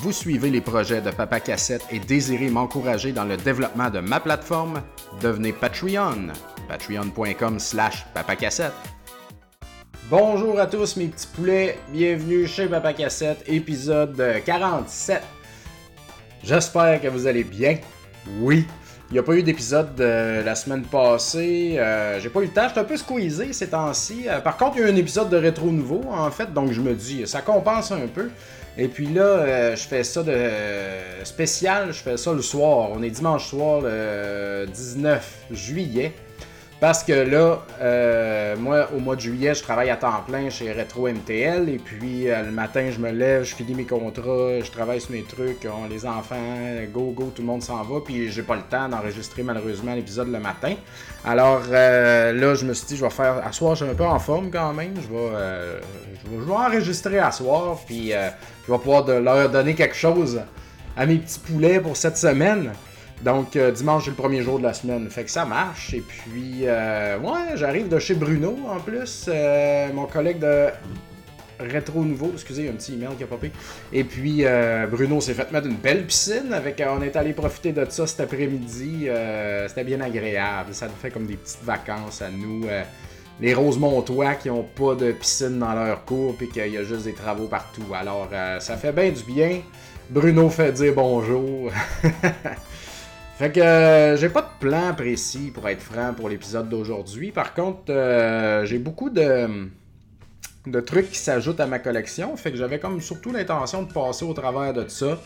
Vous suivez les projets de Papa Cassette et désirez m'encourager dans le développement de ma plateforme? Devenez Patreon. Patreon.com slash papacassette. Bonjour à tous mes petits poulets, bienvenue chez Papa Cassette, épisode 47. J'espère que vous allez bien. Oui, il n'y a pas eu d'épisode de la semaine passée. Euh, j'ai pas eu le temps. J'étais un peu squeezé ces temps-ci. Euh, par contre, il y a eu un épisode de rétro nouveau, en fait. Donc, je me dis, ça compense un peu. Et puis là, euh, je fais ça de spécial. Je fais ça le soir. On est dimanche soir, le 19 juillet. Parce que là, euh, moi, au mois de juillet, je travaille à temps plein chez Retro MTL. Et puis, euh, le matin, je me lève, je finis mes contrats, je travaille sur mes trucs. Les enfants, go, go, tout le monde s'en va. Puis, j'ai pas le temps d'enregistrer malheureusement l'épisode le matin. Alors, euh, là, je me suis dit, je vais faire. À soir, je suis un peu en forme quand même. Je vais, je vais, enregistrer à soir. Puis, je vais pouvoir leur donner quelque chose à mes petits poulets pour cette semaine. Donc, euh, dimanche, c'est le premier jour de la semaine. Fait que ça marche. Et puis, euh, ouais, j'arrive de chez Bruno en plus, euh, mon collègue de Rétro Nouveau. Excusez, il y a un petit email qui a popé. Et puis, Bruno s'est fait mettre une belle piscine. Avec, on est allé profiter de ça cet après-midi. C'était bien agréable. Ça nous fait comme des petites vacances à nous. les Rosemontois qui n'ont pas de piscine dans leur cours puis qu'il y a juste des travaux partout. Alors, ça fait bien du bien. Bruno fait dire bonjour. Fait que euh, j'ai pas de plan précis pour être franc pour l'épisode d'aujourd'hui. Par contre, euh, j'ai beaucoup de, trucs qui s'ajoutent à ma collection. Fait que j'avais comme surtout l'intention de passer au travers de ça.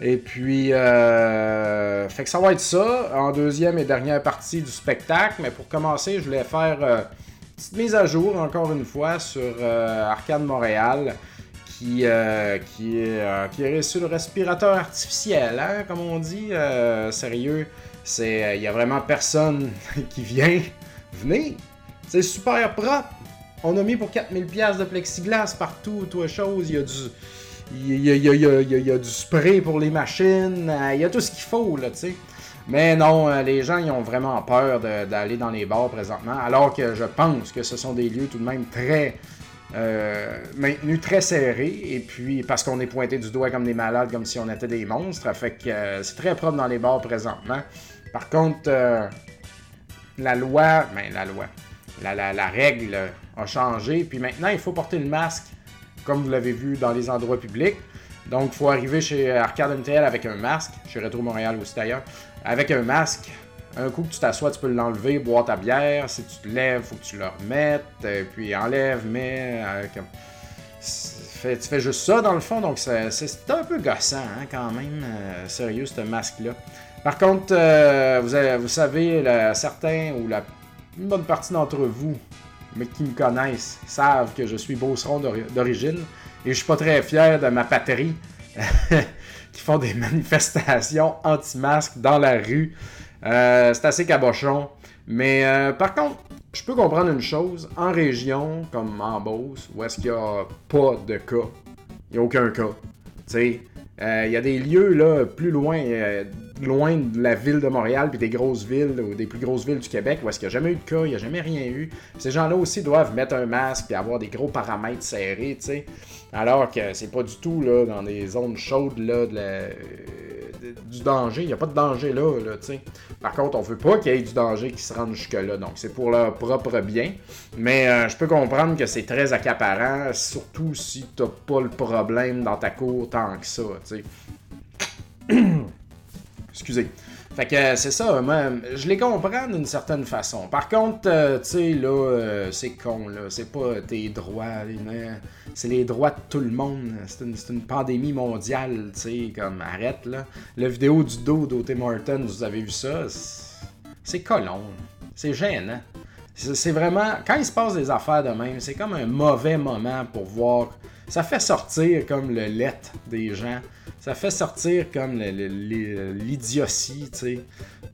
Et puis, euh, fait que ça va être ça en deuxième et dernière partie du spectacle. Mais pour commencer, je voulais faire une petite mise à jour encore une fois sur Arcade Montréal qui, euh, qui, euh, le respirateur artificiel, hein, comme on dit. Euh, sérieux, il y a vraiment personne qui vient. Venez, c'est super propre. On a mis pour 4000 pièces de plexiglas partout, toi chose. Il y a du il y a, y a, du spray pour les machines. Il y a tout ce qu'il faut là, tu sais. Mais non, les gens ils ont vraiment peur d'aller dans les bars présentement, alors que je pense que ce sont des lieux tout de même très euh, maintenu très serré, et puis parce qu'on est pointé du doigt comme des malades, comme si on était des monstres. Fait euh, c'est très propre dans les bars présentement. Par contre, euh, la loi, ben la loi, la, règle a changé, puis maintenant il faut porter le masque, comme vous l'avez vu dans les endroits publics. Donc, il faut arriver chez Arcade MTL avec un masque, chez Retro Montréal aussi d'ailleurs, avec un masque un coup que tu t'assois, tu peux l'enlever, boire ta bière. Si tu te lèves, faut que tu le remettes. Euh, puis enlève, mets. Euh, tu fais juste ça dans le fond, donc c'est un peu gossant hein, quand même. Euh, sérieux, ce masque-là. Par contre, vous, vous, savez, certains ou une bonne partie d'entre vous, mais qui me connaissent, savent que je suis beauceron d'origine et je suis pas très fier de ma patrie qui font des manifestations anti-masques dans la rue. Euh, c'est assez cabochon. Mais euh, par contre, je peux comprendre une chose. En région, comme en Beauce, où est-ce qu'il n'y a pas de cas, il n'y a aucun cas. Tu euh, il y a des lieux là, plus loin, loin de la ville de Montréal, puis des grosses villes, ou des plus grosses villes du Québec, où est-ce qu'il n'y a jamais eu de cas, il n'y a jamais rien eu. Ces gens-là aussi doivent mettre un masque et avoir des gros paramètres serrés, tu. Alors que c'est pas du tout là, dans des zones chaudes de la du danger. Il n'y a pas de danger là, là sais. Par contre, on veut pas qu'il y ait du danger qui se rende jusque-là. Donc, c'est pour leur propre bien. Mais euh, je peux comprendre que c'est très accaparant, surtout si tu n'as pas le problème dans ta cour tant que ça, tu sais. Excusez. Fait que euh, c'est ça, moi, je les comprends d'une certaine façon. Par contre, euh, tu sais, là, euh, c'est con, là. C'est pas tes droits, c'est les droits de tout le monde. C'est une, pandémie mondiale, tu sais, comme arrête, là. La vidéo du dos d'O.T. Martin, vous avez vu ça? C'est colon. C'est gênant. C'est vraiment. Quand il se passe des affaires de même, c'est comme un mauvais moment pour voir. Ça fait sortir comme le let des gens ça fait sortir comme l'idiotie, tu sais.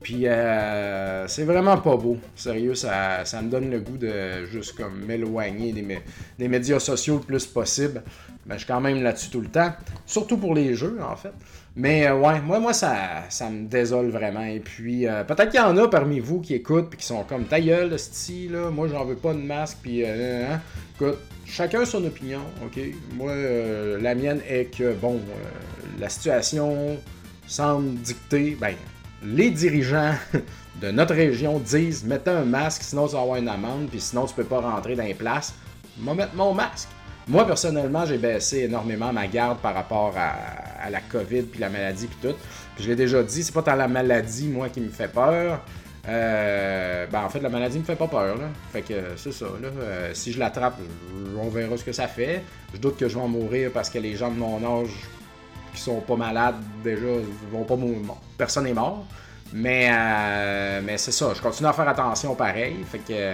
Puis euh, c'est vraiment pas beau. Sérieux, ça, ça, me donne le goût de juste comme m'éloigner des, des, médias sociaux le plus possible. Mais je suis quand même là-dessus tout le temps. Surtout pour les jeux, en fait. Mais euh, ouais, moi, moi ça, ça me désole vraiment. Et puis, euh, peut-être qu'il y en a parmi vous qui écoutent puis qui sont comme ta gueule, style, là. Moi, j'en veux pas de masque. Puis, hein. écoute, chacun son opinion, ok? Moi, euh, la mienne est que, bon, euh, la situation semble dicter, ben, les dirigeants de notre région disent mettez un masque, sinon tu vas avoir une amende, puis sinon tu peux pas rentrer dans les places. Moi, mettre mon masque. Moi, personnellement, j'ai baissé énormément ma garde par rapport à, la COVID, puis la maladie, puis tout. Puis je l'ai déjà dit, c'est pas tant la maladie, moi, qui me fait peur. Euh, ben, en fait, la maladie me fait pas peur. Là. Fait que c'est ça. Là. Euh, si je l'attrape, on verra ce que ça fait. Je doute que je vais en mourir parce que les gens de mon âge qui sont pas malades déjà vont pas mourir. personne n'est mort. Mais, euh, mais c'est ça. Je continue à faire attention pareil. Fait que.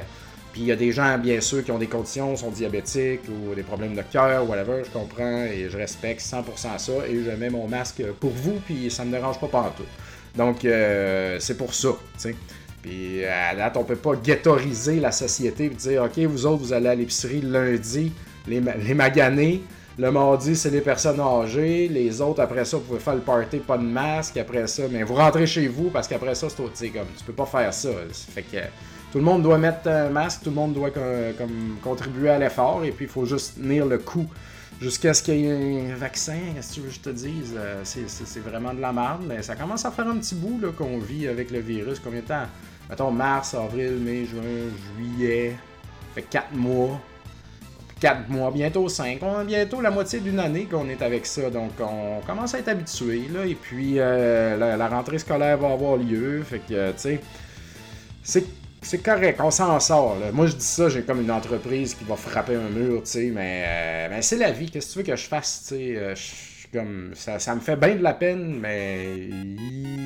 Puis il y a des gens, bien sûr, qui ont des conditions, sont diabétiques ou des problèmes de cœur, whatever, je comprends et je respecte 100% ça et je mets mon masque pour vous, puis ça me dérange pas partout. Donc, c'est pour ça, tu sais. Puis à date, on peut pas ghettoriser la société et dire OK, vous autres, vous allez à l'épicerie lundi, les, les maganés. Le mardi, c'est les personnes âgées. Les autres, après ça, vous pouvez faire le party, pas de masque. Après ça, mais vous rentrez chez vous parce qu'après ça, c'est. Comme, tu peux pas faire ça. Fait que tout le monde doit mettre un masque, tout le monde doit comme, contribuer à l'effort et puis il faut juste tenir le coup jusqu'à ce qu'il y ait un vaccin. Qu'est-ce que tu veux que je te dise? Euh, c'est vraiment de la merde, mais ça commence à faire un petit bout qu'on vit avec le virus. Combien de temps? Mettons mars, avril, mai, juin, juillet, fait 4 mois. 4 mois, bientôt 5. On a bientôt la moitié d'une année qu'on est avec ça. Donc, on commence à être habitué. Là, et puis, euh, la, rentrée scolaire va avoir lieu. Fait que, tu sais, c'est, correct. On s'en sort. Moi, je dis ça, j'ai comme une entreprise qui va frapper un mur, tu sais. Mais, euh, mais c'est la vie. Qu'est-ce que tu veux que je fasse, tu sais? Comme ça, ça me fait bien de la peine, mais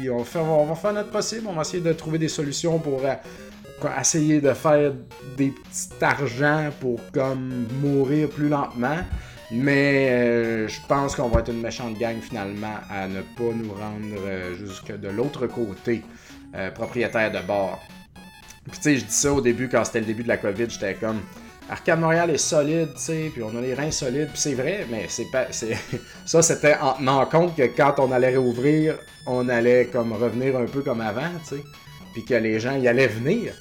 on, on va faire notre possible. On va essayer de trouver des solutions pour euh, essayer de faire des petits argents pour comme mourir plus lentement. Mais euh, je pense qu'on va être une méchante gang finalement à ne pas nous rendre euh, jusque de l'autre côté, propriétaire de bar. Puis tu sais, je dis ça au début quand c'était le début de la COVID, j'étais comme Arcade Montréal est solide, tu sais, puis on a les reins solides, puis c'est vrai, mais c'est pas, ça c'était en tenant compte que quand on allait réouvrir, on allait comme revenir un peu comme avant, tu sais, puis que les gens y allaient venir,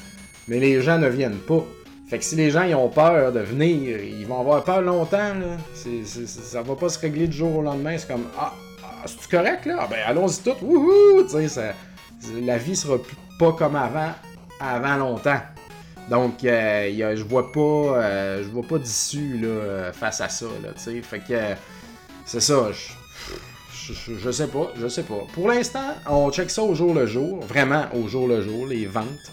mais les gens ne viennent pas. Fait que si les gens y ont peur de venir, ils vont avoir peur longtemps, là. Ça va pas se régler du jour au lendemain, c'est comme ah, ah c'est correct là, ah, ben allons-y tout, wouhou, tu sais, la vie sera pas comme avant, avant longtemps. Donc, euh, je vois pas, euh, je vois pas d'issue face à ça. Là, fait que c'est ça. Je, sais pas, je sais pas. Pour l'instant, on check ça au jour le jour, vraiment au jour le jour, les ventes.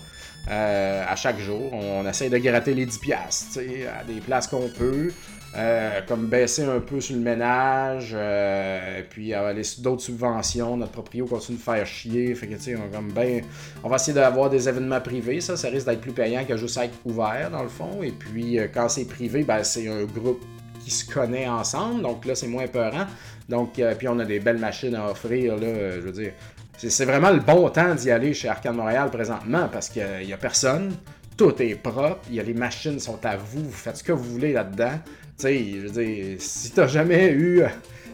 Euh, à chaque jour, on, essaie de gratter les 10 piastres, à des places qu'on peut. Euh, comme baisser un peu sur le ménage, euh, puis aller sur d'autres subventions. Notre proprio continue de faire chier. Fait que, on, comme ben, on va essayer d'avoir des événements privés. Ça, ça risque d'être plus payant que juste être ouvert, dans le fond. Et puis, euh, quand c'est privé, ben, c'est un groupe qui se connaît ensemble. Donc là, c'est moins peurant. Donc, puis on a des belles machines à offrir, là, je veux dire. C'est vraiment le bon temps d'y aller chez Arcade Montréal présentement parce qu'il n'y a personne tout est propre, y les machines sont à vous, vous faites ce que vous voulez là-dedans. Tu sais, je veux dire, si t'as jamais eu.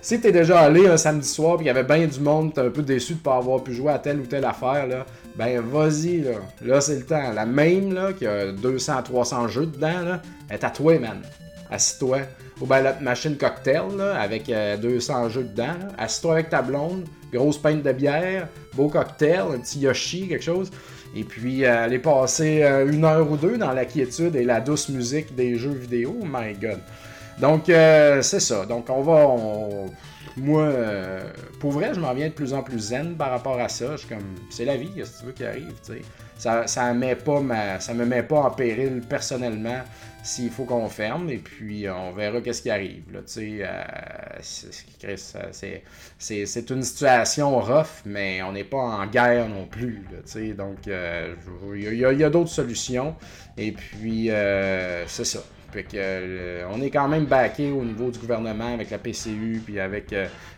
Si t'es déjà allé un samedi soir et qu'il y avait bien du monde, t'es un peu déçu de pas avoir pu jouer à telle ou telle affaire, là, ben vas-y, là. Là, c'est le temps. La même, là, qui a 200, 300 jeux dedans, est à toi, man. Assis-toi. Ben la machine cocktail, là, avec 200 euh, jeux dedans, Assis-toi avec ta blonde, grosse pinte de bière, beau cocktail, un petit Yoshi, quelque chose. Et puis, euh, aller passer euh, une heure ou deux dans la quiétude et la douce musique des jeux vidéo, my god. Donc, euh, c'est ça. Donc, on va. Moi, pour vrai, je m'en viens de plus en plus zen par rapport à ça. Je suis comme, c'est la vie, que tu veux qui arrive, tu sais. Ça, ça, ça me met pas en péril personnellement s'il faut qu'on ferme, et puis on verra qu'est-ce qui arrive. Là, euh, c'est une situation rough, mais on n'est pas en guerre non plus. Là, donc, euh, il y a, d'autres solutions, et puis euh, c'est ça. on est quand même backé au niveau du gouvernement avec la PCU, puis avec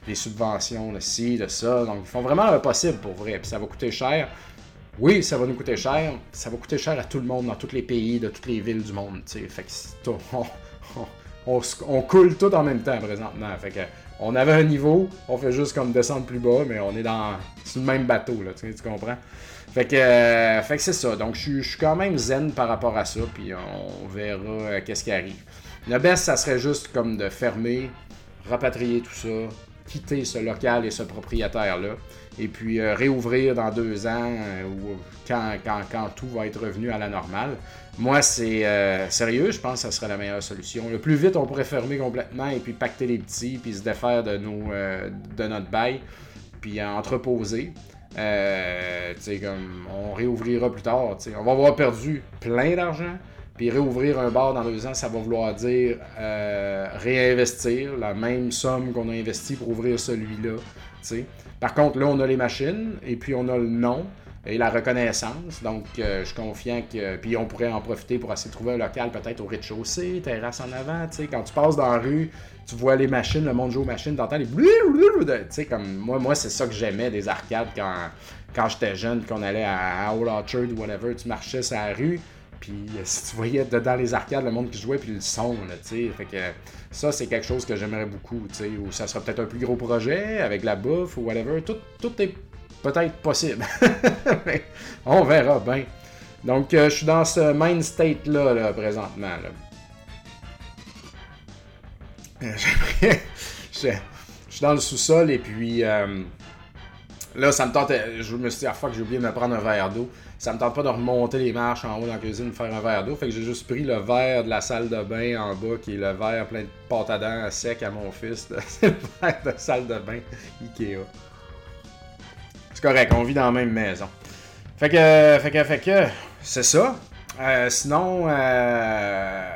les subventions, de ci, de ça. Donc, ils font vraiment le possible pour vrai, puis ça va coûter cher. Oui, ça va nous coûter cher. Ça va coûter cher à tout le monde, dans tous les pays, de toutes les villes du monde. Fait que on, on, coule tout en même temps présentement. Fait que on avait un niveau, on fait juste comme descendre plus bas, mais on est dans le même bateau, là, tu, comprends? Fait que, euh, que c'est ça. Donc, je suis quand même zen par rapport à ça, puis on verra euh, qu'est-ce qui arrive. Le best, ça serait juste comme de fermer, rapatrier tout ça, quitter ce local et ce propriétaire-là, et puis euh, réouvrir dans deux ans euh, ou quand, quand, tout va être revenu à la normale. Moi, c'est euh, sérieux, je pense que ça serait la meilleure solution. Le plus vite, on pourrait fermer complètement et puis pacter les petits, puis se défaire de, nos, de notre bail, puis entreposer. comme on réouvrira plus tard. On va avoir perdu plein d'argent, puis réouvrir un bar dans deux ans, ça va vouloir dire réinvestir la même somme qu'on a investi pour ouvrir celui-là. Par contre, là, on a les machines et puis on a le nom et la reconnaissance. Donc, euh, je suis confiant que. Puis on pourrait en profiter pour essayer de trouver un local peut-être au rez-de-chaussée, terrasse en avant. Quand tu passes dans la rue, tu vois les machines, le monde joue aux machines, t'entends les. Tu sais, comme moi, moi c'est ça que j'aimais des arcades quand, quand j'étais jeune, qu'on allait à, Old Orchard ou whatever. Tu marchais sur la rue puis euh, si tu voyais dedans les arcades le monde qui jouait, puis le son, là, tu sais. Fait que ça, c'est quelque chose que j'aimerais beaucoup, tu sais. Ou ça sera peut-être un plus gros projet avec la bouffe ou whatever. Tout, tout est peut-être possible. on verra bien. Donc, euh, je suis dans ce mind state-là, là, présentement. Là. Euh, je, suis dans le sous-sol et puis là, ça me tente. Je me suis dit, ah fuck, j'ai oublié de me prendre un verre d'eau ça me tente pas de remonter les marches en haut dans la cuisine pour faire un verre d'eau. Fait que j'ai juste pris le verre de la salle de bain en bas, qui est le verre plein de pâte à sec à mon fils. C'est le verre de salle de bain Ikea. C'est correct, on vit dans la même maison. Fait que, fait que, fait que, c'est ça. Euh, sinon, euh,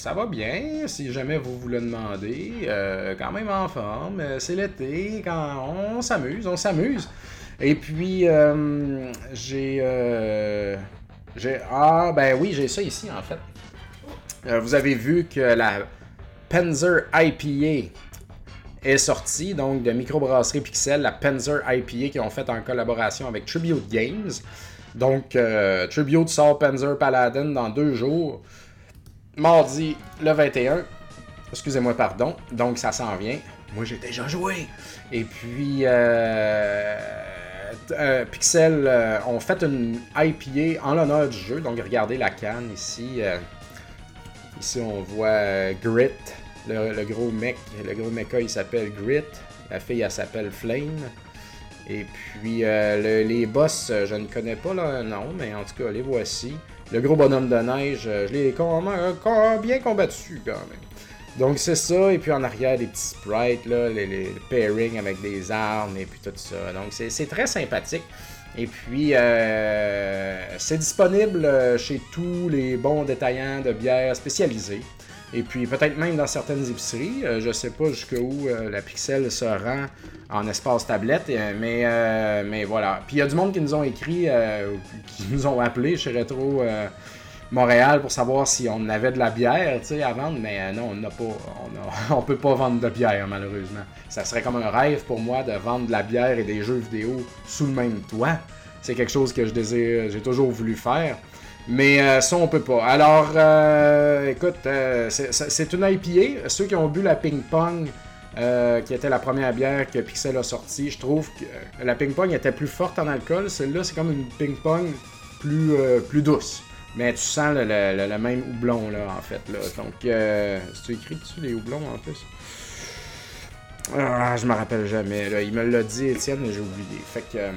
ça va bien, si jamais vous vous le demandez. Euh, quand même en forme. C'est l'été, quand on s'amuse, on s'amuse. Et puis, euh, euh, j'ai, Ah, ben oui, j'ai ça ici, en fait. Euh, vous avez vu que la Penzer IPA est sortie, donc de microbrasserie Pixel, la Penzer IPA qui ont fait en collaboration avec Tribute Games. Donc, Tribute sort Penzer Paladin dans deux jours. Mardi le 21. Excusez-moi, pardon. Donc, ça s'en vient. Moi, j'ai déjà joué. Et puis, euh, euh, Pixel euh, ont fait une IPA en l'honneur du jeu. Donc regardez la canne ici. Euh, ici on voit Grit. Le, gros mec, le gros mecha il s'appelle Grit. La fille elle s'appelle Flame. Et puis les boss, je ne connais pas le nom, mais en tout cas les voici. Le gros bonhomme de neige, je l'ai bien combattu quand même. Donc c'est ça, et puis en arrière des petits sprites, là, les, les pairings avec des armes et puis tout ça. Donc c'est très sympathique. Et puis euh, c'est disponible euh, chez tous les bons détaillants de bières spécialisés. Et puis peut-être même dans certaines épiceries. Euh, je sais pas jusqu'où la Pixel se rend en espace tablette, mais, mais voilà. Puis il y a du monde qui nous ont écrit, qui nous ont appelé chez Retro Montréal pour savoir si on avait de la bière à vendre, mais euh, non, on n'a pas. On peut pas vendre de bière, malheureusement. Ça serait comme un rêve pour moi de vendre de la bière et des jeux vidéo sous le même toit. C'est quelque chose que je désire, j'ai toujours voulu faire. Mais euh, ça, on peut pas. Alors, euh, écoute, c'est une IPA. Ceux qui ont bu la Ping Pong, qui était la première bière que Pixel a sortie, je trouve que la Ping Pong était plus forte en alcool. Celle-là, c'est comme une Ping Pong plus, plus douce. Mais tu sens le, même houblon, là, en fait. Là. Donc, euh, c'est écrit dessus, les houblons, en plus? Ah, je me rappelle jamais. Il me l'a dit, Étienne, mais j'ai oublié. Fait que... Euh,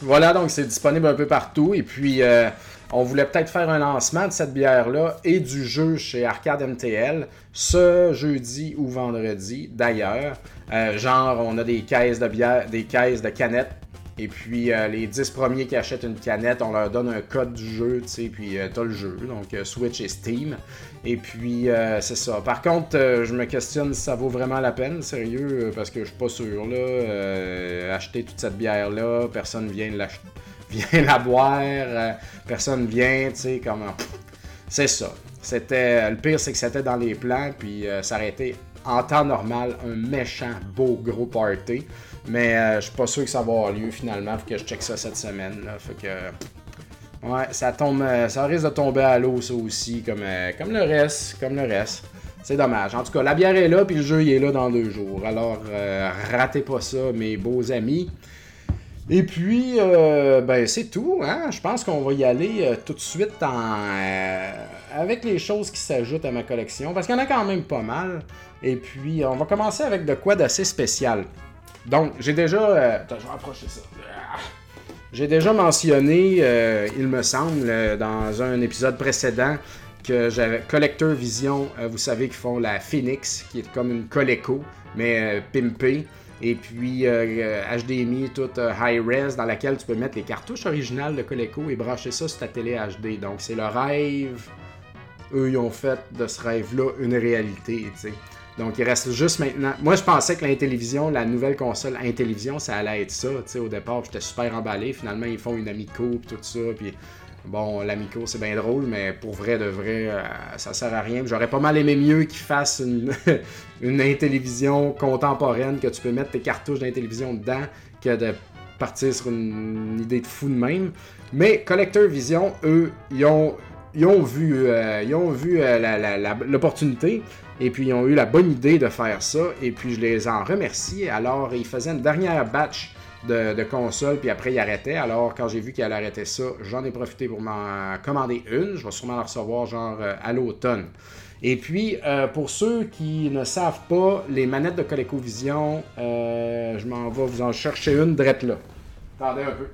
voilà, donc c'est disponible un peu partout. Et puis, euh, on voulait peut-être faire un lancement de cette bière-là et du jeu chez Arcade MTL ce jeudi ou vendredi, d'ailleurs. Euh, genre, on a des caisses de bière, des caisses de canettes et puis euh, les 10 premiers qui achètent une canette, on leur donne un code du jeu, tu sais, puis euh, t'as le jeu, donc Switch et Steam. Et puis c'est ça. Par contre, je me questionne si ça vaut vraiment la peine, sérieux, parce que je suis pas sûr là. acheter toute cette bière là, personne vient la, vient la boire, personne vient, tu sais, comment. C'est ça. C'était le pire, c'est que c'était dans les plans, puis ça aurait été en temps normal un méchant beau gros party. Mais euh, je suis pas sûr que ça va avoir lieu finalement. Faut que je check ça cette semaine. Que. Ouais, ça tombe. Euh, ça risque de tomber à l'eau ça aussi, comme, euh, comme le reste. Comme le reste. C'est dommage. En tout cas, la bière est là, puis le jeu il est là dans deux jours. Alors, ratez pas ça, mes beaux amis. Et puis, ben, c'est tout. Hein? Je pense qu'on va y aller tout de suite en, avec les choses qui s'ajoutent à ma collection, parce qu'il y en a quand même pas mal. Et puis, on va commencer avec de quoi d'assez spécial. Donc, j'ai déjà. Euh, attends, je vais approcher ça. J'ai déjà mentionné, euh, il me semble, dans un épisode précédent, que j'avais Collector Vision, vous savez, qui font la Phoenix, qui est comme une Coleco, mais pimpée et puis HDMI euh, toute euh, high res dans laquelle tu peux mettre les cartouches originales de Coleco et brancher ça sur ta télé HD. Donc c'est le rêve. Eux, ils ont fait de ce rêve-là une réalité, Donc il reste juste maintenant. Moi, je pensais que l'Intellivision, la nouvelle console Intellivision, ça allait être ça. au départ, j'étais super emballé. Finalement, ils font une Amico tout ça. Puis Bon, l'Amico, c'est bien drôle, mais pour vrai de vrai, euh, ça sert à rien. J'aurais pas mal aimé mieux qu'ils fassent une, une télévision contemporaine que tu peux mettre tes cartouches d'intélévision dedans que de partir sur une, idée de fou de même. Mais Collector Vision, eux, ils ont, vu, euh, ils ont vu euh, l'opportunité et puis ils ont eu la bonne idée de faire ça. Et puis je les en remercie. Alors, ils faisaient une dernière batch de, console, puis après il arrêtait. Alors quand j'ai vu qu'il arrêter ça, j'en ai profité pour m'en commander une. Je vais sûrement la recevoir genre euh, à l'automne. Et puis, euh, pour ceux qui ne savent pas, les manettes de ColecoVision, euh, je m'en vais vous en chercher une drette là. Attendez un peu.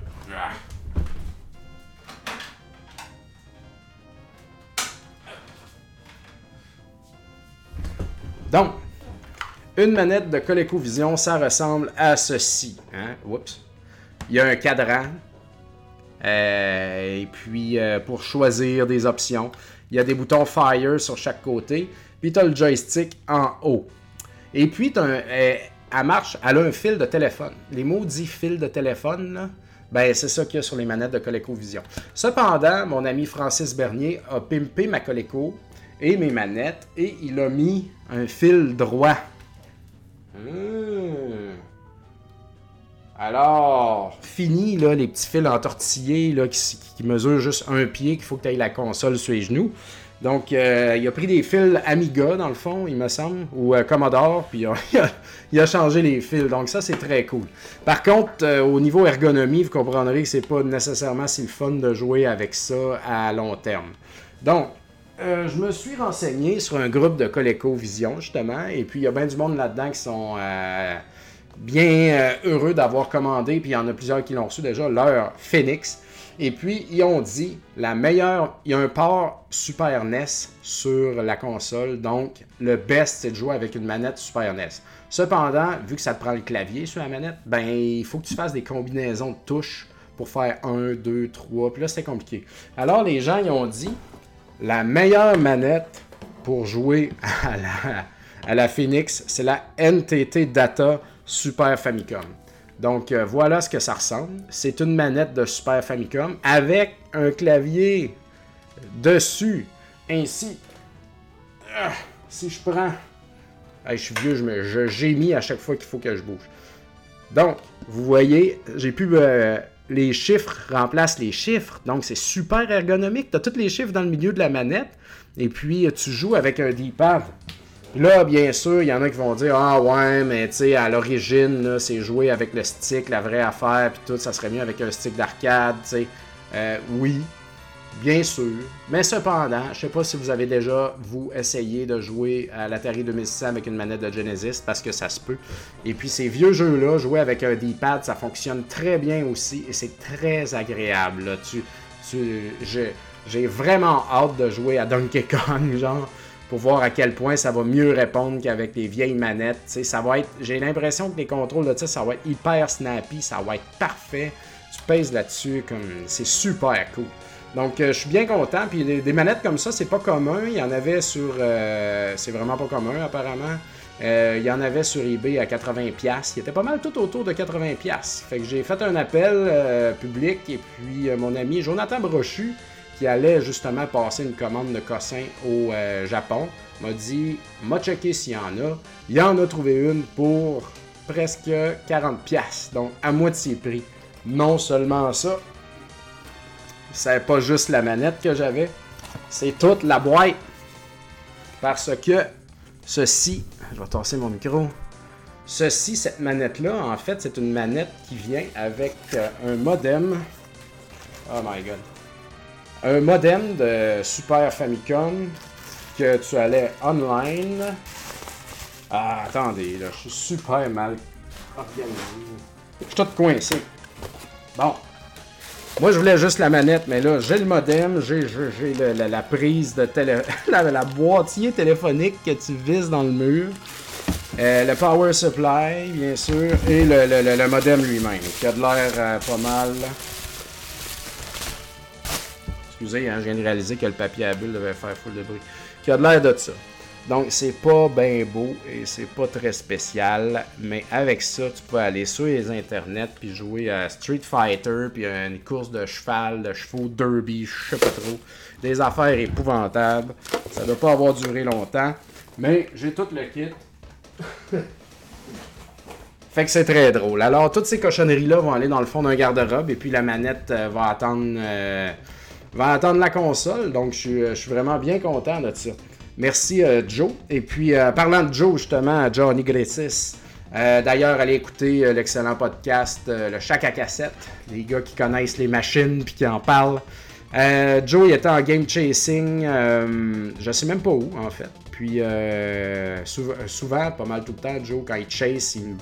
Donc, une manette de ColecoVision, ça ressemble à ceci. Hein? Il y a un cadran. Euh, et puis, euh, pour choisir des options, il y a des boutons Fire sur chaque côté. Puis, tu as le joystick en haut. Et puis, euh, elle marche, elle a un fil de téléphone. Les maudits fils de téléphone, ben, c'est ça qu'il y a sur les manettes de ColecoVision. Cependant, mon ami Francis Bernier a pimpé ma Coleco et mes manettes et il a mis un fil droit Hmm. Alors, fini là, les petits fils entortillés là, qui, mesurent juste un pied, qu'il faut que tu ailles la console sur les genoux. Donc, euh, il a pris des fils Amiga, dans le fond, il me semble, ou euh, Commodore, puis il a, changé les fils. Donc, ça, c'est très cool. Par contre, euh, au niveau ergonomie, vous comprendrez que c'est pas nécessairement si le fun de jouer avec ça à long terme. Donc, euh, je me suis renseigné sur un groupe de ColecoVision, justement, et puis il y a bien du monde là-dedans qui sont euh, bien euh, heureux d'avoir commandé, puis il y en a plusieurs qui l'ont reçu déjà, leur Phoenix. Et puis, ils ont dit, la meilleure, il y a un port Super NES sur la console, donc le best, c'est de jouer avec une manette Super NES. Cependant, vu que ça te prend le clavier sur la manette, ben, il faut que tu fasses des combinaisons de touches pour faire 1, 2, 3, puis là, c'est compliqué. Alors, les gens, ils ont dit, la meilleure manette pour jouer à la, à Phoenix, c'est la NTT Data Super Famicom. Donc euh, voilà ce que ça ressemble. C'est une manette de Super Famicom avec un clavier dessus. Ainsi, ah, si je prends... je suis vieux, je, gémis à chaque fois qu'il faut que je bouge. Donc, vous voyez, j'ai pu euh, les chiffres remplacent les chiffres. Donc, c'est super ergonomique. Tu as tous les chiffres dans le milieu de la manette. Et puis, tu joues avec un D-pad. Là, bien sûr, il y en a qui vont dire Ah ouais, mais tu sais, à l'origine, c'est jouer avec le stick, la vraie affaire, puis tout, ça serait mieux avec un stick d'arcade, tu sais. Euh, oui, bien sûr. Mais cependant, je sais pas si vous avez déjà, vous, essayé de jouer à l'Atari 2600 avec une manette de Genesis, parce que ça se peut. Et puis ces vieux jeux-là, jouer avec un D-pad, ça fonctionne très bien aussi, et c'est très agréable. Tu, j'ai vraiment hâte de jouer à Donkey Kong, genre, pour voir à quel point ça va mieux répondre qu'avec les vieilles manettes. ça va être, j'ai l'impression que les contrôles de ça, ça va être hyper snappy, ça va être parfait. Tu pèses là-dessus, comme c'est super cool. Donc, euh, je suis bien content. Puis des, manettes comme ça, c'est pas commun. Il y en avait sur. Euh, c'est vraiment pas commun, apparemment. Euh, il y en avait sur eBay à 80$. Il était pas mal tout autour de 80$. Fait que j'ai fait un appel public et puis mon ami Jonathan Brochu, qui allait justement passer une commande de cossin au Japon, m'a dit m'a checké s'il y en a. Il en a trouvé une pour presque 40$. Donc à moitié prix. Non seulement ça, c'est pas juste la manette que j'avais, c'est toute la boîte. Parce que ceci, je vais tasser mon micro. Ceci, cette manette-là, en fait, c'est une manette qui vient avec euh, un modem. Oh my god. un modem de Super Famicom que tu allais online. Ah, attendez, là, je suis super mal organisé. Je suis tout coincé. Bon. Moi, je voulais juste la manette, mais là, j'ai le modem, j'ai la, prise de télé... la, boîtier téléphonique que tu vises dans le mur. Euh, le power supply, bien sûr, et le, le modem lui-même, qui a de l'air euh, pas mal. Excusez, hein, je viens de réaliser que le papier à bulle devait faire full de bruit. Qui a de l'air de ça. Donc, c'est pas bien beau et c'est pas très spécial, mais avec ça, tu peux aller sur les internets puis jouer à Street Fighter puis une course de cheval, de chevaux, derby, je sais pas trop. Des affaires épouvantables. Ça doit pas avoir duré longtemps, mais j'ai tout le kit. fait que c'est très drôle. Alors, toutes ces cochonneries-là vont aller dans le fond d'un garde-robe et puis la manette euh, va attendre. Euh, va attendre la console, donc je suis, vraiment bien content de ça. Merci euh, Joe. Et puis, euh, parlant de Joe, justement, Johnny Gretis. Euh, d'ailleurs, allez écouter l'excellent podcast Le Chac à cassette. Les gars qui connaissent les machines puis qui en parlent. Joe, il était en game chasing. je sais même pas où, en fait. Puis, souvent, pas mal tout le temps, Joe, quand il chase, il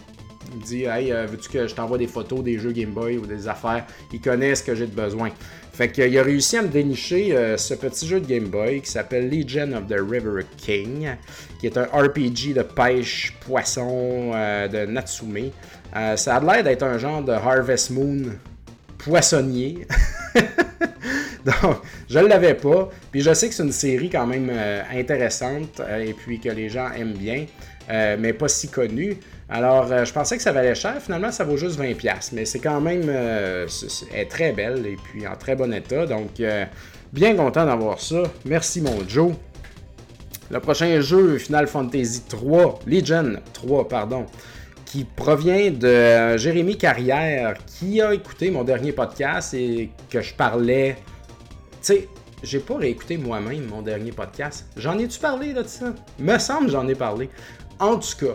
me dit Hey, veux-tu que je t'envoie des photos des jeux Game Boy ou des affaires? Il connaît ce que j'ai de besoin. Fait qu'il a réussi à me dénicher euh, ce petit jeu de Game Boy qui s'appelle Legion of the River King, qui est un RPG de pêche poisson euh, de Natsume. Euh, ça a l'air d'être un genre de Harvest Moon poissonnier. Donc, je ne l'avais pas. Puis je sais que c'est une série quand même intéressante et puis que les gens aiment bien, mais pas si connue. Alors, euh, je pensais que ça valait cher. Finalement, ça vaut juste 20$. Mais c'est quand même euh, est très belle et puis en très bon état. Donc, euh, bien content d'avoir ça. Merci, mon Joe. Le prochain jeu, Final Fantasy 3, Legion 3, pardon, qui provient de Jérémy Carrière, qui a écouté mon dernier podcast et que je parlais. Tu sais, j'ai pas réécouté moi-même mon dernier podcast. J'en ai-tu parlé de ça? Me semble j'en ai parlé. En tout cas,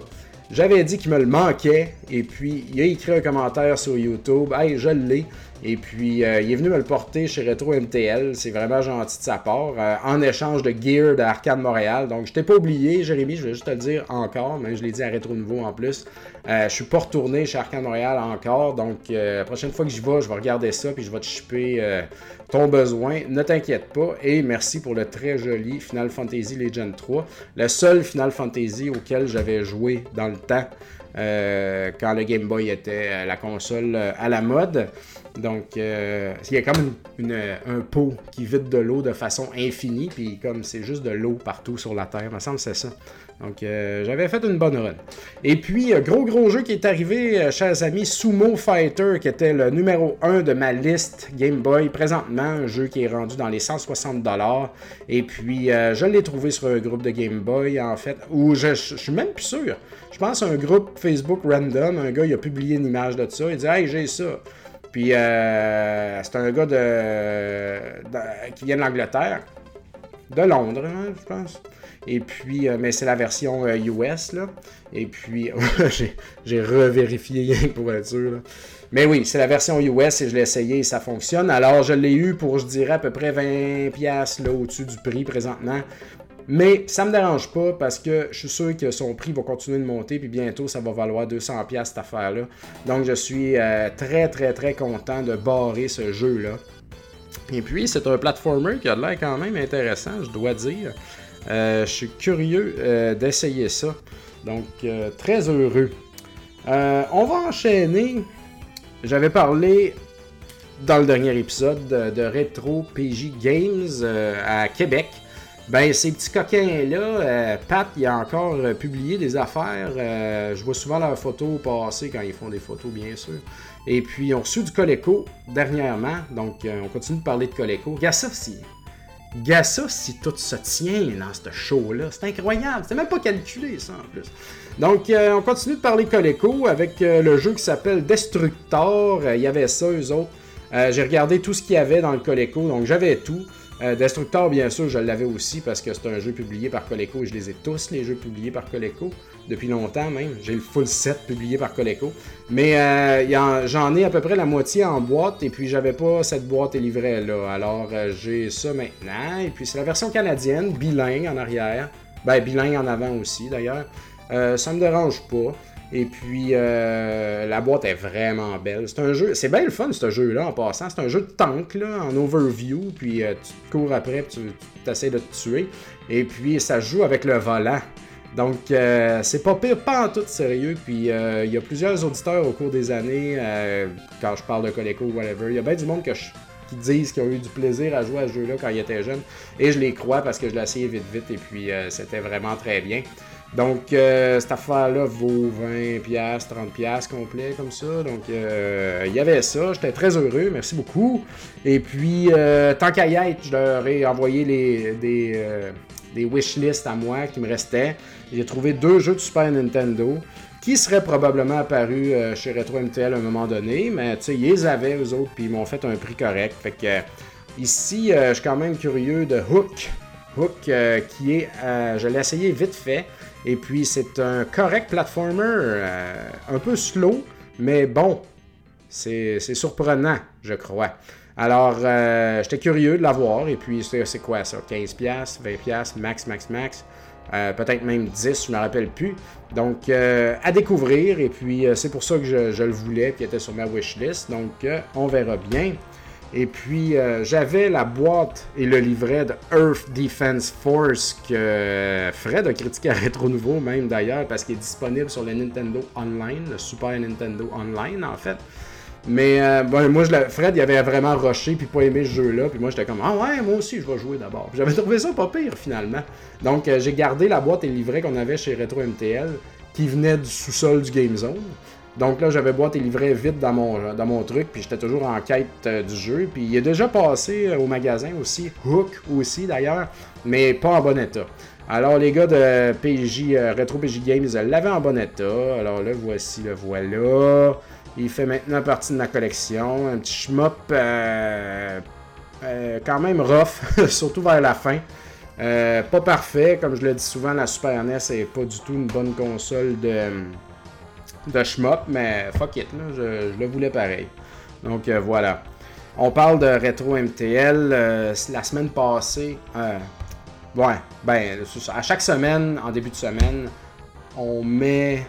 j'avais dit qu'il me le manquait, et puis il a écrit un commentaire sur YouTube. Hey, je l'ai. Et puis, euh, il est venu me le porter chez Retro MTL. C'est vraiment gentil de sa part. Euh, en échange de gear d'Arcade Montréal. Donc, je t'ai pas oublié, Jérémy. Je vais juste te le dire encore. Mais je l'ai dit à Retro Nouveau en plus. Euh, je suis pas retourné chez Arcade Montréal encore. Donc, la prochaine fois que j'y vais, je vais regarder ça. Puis, je vais te shipper ton besoin. Ne t'inquiète pas. Et merci pour le très joli Final Fantasy Legend 3. Le seul Final Fantasy auquel j'avais joué dans le temps. quand le Game Boy était la console à la mode. Donc, euh, il y a comme un pot qui vide de l'eau de façon infinie, puis comme c'est juste de l'eau partout sur la Terre, il me semble c'est ça. Donc, euh, j'avais fait une bonne run. Et puis, euh, gros gros jeu qui est arrivé, chers amis, Sumo Fighter, qui était le numéro 1 de ma liste Game Boy présentement, un jeu qui est rendu dans les 160$. Et puis, je l'ai trouvé sur un groupe de Game Boy, en fait, où je, je, suis même plus sûr. Je pense à un groupe Facebook random, un gars, il a publié une image de ça, il dit « Hey, j'ai ça ». Puis euh, c'est un gars de, qui vient de l'Angleterre, de Londres, hein, je pense. Et puis, euh, mais c'est la version US, euh, là. Et puis, j'ai revérifié pour être sûr. Là. Mais oui, c'est la version US et je l'ai essayé et ça fonctionne. Alors, je l'ai eu pour, je dirais, à peu près 20$ là, au-dessus du prix présentement. Mais ça me dérange pas parce que je suis sûr que son prix va continuer de monter puis bientôt ça va valoir 200 pièces cette affaire-là. Donc je suis euh, très très très content de barrer ce jeu-là. Et puis c'est un platformer qui a l'air quand même intéressant, je dois dire. Euh, je suis curieux euh, d'essayer ça. Donc très heureux. on va enchaîner. J'avais parlé dans le dernier épisode de, Retro PJ Games à Québec. Ben, ces petits coquins-là, euh, Pat, il a encore euh, publié des affaires. Euh, je vois souvent leurs photos passer quand ils font des photos, bien sûr. Et puis, ont reçu du Coleco dernièrement. Donc, on continue de parler de Coleco. Gassa, si. Gassa, si tout se tient dans ce show-là. C'est incroyable. C'est même pas calculé, ça, en plus. Donc, on continue de parler Coleco avec le jeu qui s'appelle Destructor. Il y avait ça, eux autres. J'ai regardé tout ce qu'il y avait dans le Coleco. Donc, j'avais tout. Euh, Destructor, bien sûr, je l'avais aussi parce que c'est un jeu publié par Coleco et je les ai tous, les jeux publiés par Coleco, depuis longtemps même. J'ai le full set publié par Coleco. Mais euh, j'en ai à peu près la moitié en boîte et puis j'avais pas cette boîte et livret là. Alors euh, j'ai ça maintenant. Et puis c'est la version canadienne, bilingue en arrière. Ben, bilingue en avant aussi d'ailleurs. ça me dérange pas. Et puis, euh, la boîte est vraiment belle. C'est un jeu, c'est bien le fun ce jeu-là en passant. C'est un jeu de tank là, en overview, puis euh, tu te cours après, puis tu essaies de te tuer. Et puis, ça joue avec le volant. Donc, euh, c'est pas pire, pas en tout sérieux. Puis, il y a plusieurs auditeurs au cours des années, quand je parle de Coleco ou whatever, il y a bien du monde qui disent qu'ils ont eu du plaisir à jouer à ce jeu-là quand ils étaient jeunes. Et je les crois parce que je l'ai essayé vite vite et puis c'était vraiment très bien. Donc, euh, cette affaire-là vaut 20$, 30$ complet, comme ça. Donc, euh, il y avait ça. J'étais très heureux. Merci beaucoup. Et puis, euh, tant qu'à y être, je leur ai envoyé les, des, des wishlists à moi qui me restaient. J'ai trouvé deux jeux de Super Nintendo qui seraient probablement apparus chez Retro MTL à un moment donné. Mais, tu sais, ils les avaient, eux autres, puis ils m'ont fait un prix correct. Fait que, ici, je suis quand même curieux de Hook. Hook, qui est, je l'ai essayé vite fait. Et puis c'est un correct platformer, euh, un peu slow, mais bon, c'est surprenant, je crois. Alors, euh, j'étais curieux de l'avoir, et puis c'est quoi ça? 15$, 20$, max, max, max. Euh, peut-être même 10, je ne me rappelle plus. Donc, à découvrir, et puis c'est pour ça que je, je, le voulais, il était sur ma wishlist. Donc, on verra bien. Et puis, euh, j'avais la boîte et le livret de Earth Defense Force que Fred a critiqué à Rétro Nouveau, même d'ailleurs, parce qu'il est disponible sur le Nintendo Online, le Super Nintendo Online en fait. Mais euh, moi, je Fred, il avait vraiment rushé puis pas aimé ce jeu-là. Puis moi, j'étais comme, ah ouais, moi aussi, je vais jouer d'abord. J'avais trouvé ça pas pire finalement. Donc, euh, j'ai gardé la boîte et le livret qu'on avait chez Retro MTL qui venait du sous-sol du Game Zone. Donc là, j'avais boîte et livret vite dans mon, dans mon truc, puis j'étais toujours en quête euh, du jeu. Puis il est déjà passé euh, au magasin aussi, Hook aussi d'ailleurs, mais pas en bon état. Alors les gars de PJ, euh, Retro PJ Games l'avaient en bon état. Alors là, voici le voilà. Il fait maintenant partie de ma collection. Un petit shmup quand même rough, surtout vers la fin. pas parfait, comme je le dis souvent, la Super NES n'est pas du tout une bonne console de de schmop, mais fuck it, là, je, le voulais pareil. Donc euh, voilà. On parle de rétro MTL. Euh, la semaine passée, euh, ouais, ben, à chaque semaine, en début de semaine, on met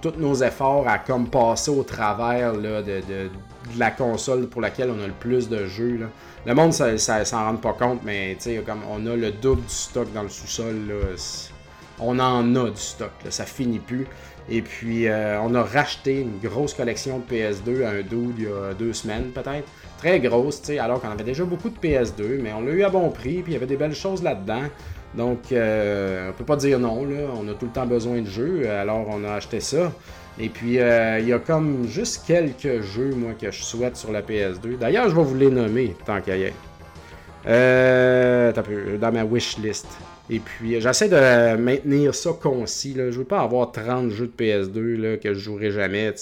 tous nos efforts à comme passer au travers là, de, la console pour laquelle on a le plus de jeux. Le monde, ça, ça s'en rend pas compte, mais comme on a le double du stock dans le sous-sol. On en a du stock, là, ça finit plus. Et puis, euh, on a racheté une grosse collection de PS2 à un dude il y a deux semaines, peut-être. Très grosse, tu sais, alors qu'on avait déjà beaucoup de PS2, mais on l'a eu à bon prix, puis il y avait des belles choses là-dedans. Donc, euh, on peut pas dire non, là. On a tout le temps besoin de jeux, alors on a acheté ça. Et puis, euh, il y a comme juste quelques jeux, moi, que je souhaite sur la PS2. D'ailleurs, je vais vous les nommer, tant qu'il y a. Euh, dans ma wish list. Et puis, j'essaie de maintenir ça concis. Là. Je veux pas avoir 30 jeux de PS2 là, que je jouerai jamais.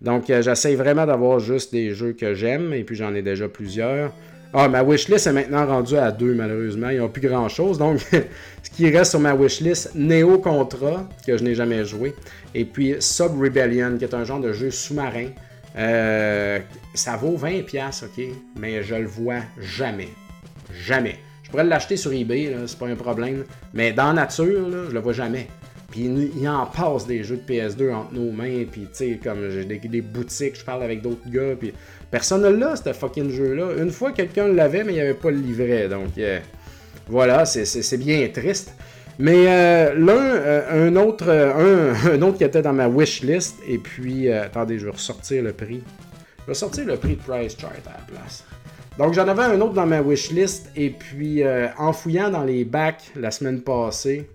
Donc, euh, j'essaie vraiment d'avoir juste des jeux que j'aime. Et puis, j'en ai déjà plusieurs. Ah, ma wishlist est maintenant rendue à deux, malheureusement. Ils n'ont plus grand-chose. Donc, ce qui reste sur ma wishlist, Neo Contra, que je n'ai jamais joué. Et puis, Sub Rebellion, qui est un genre de jeu sous-marin. Euh, ça vaut 20$, ok? Mais je le vois jamais. Jamais. Je pourrais l'acheter sur eBay, c'est pas un problème. Mais dans nature, je le vois jamais. Puis il en passe des jeux de PS2 entre nos mains, puis tu sais, comme j'ai des, boutiques, je parle avec d'autres gars, puis personne ne l'a, ce fucking jeu-là. Une fois, quelqu'un l'avait, mais il n'y avait pas le livret. Donc euh, voilà, c'est bien triste. Mais euh, l'un, euh, un, autre, un, autre qui était dans ma wish list, et puis, attendez, je vais ressortir le prix. Je vais sortir le prix de Price Chart à la place. Donc j'en avais un autre dans ma wishlist et puis euh, en fouillant dans les bacs la semaine passée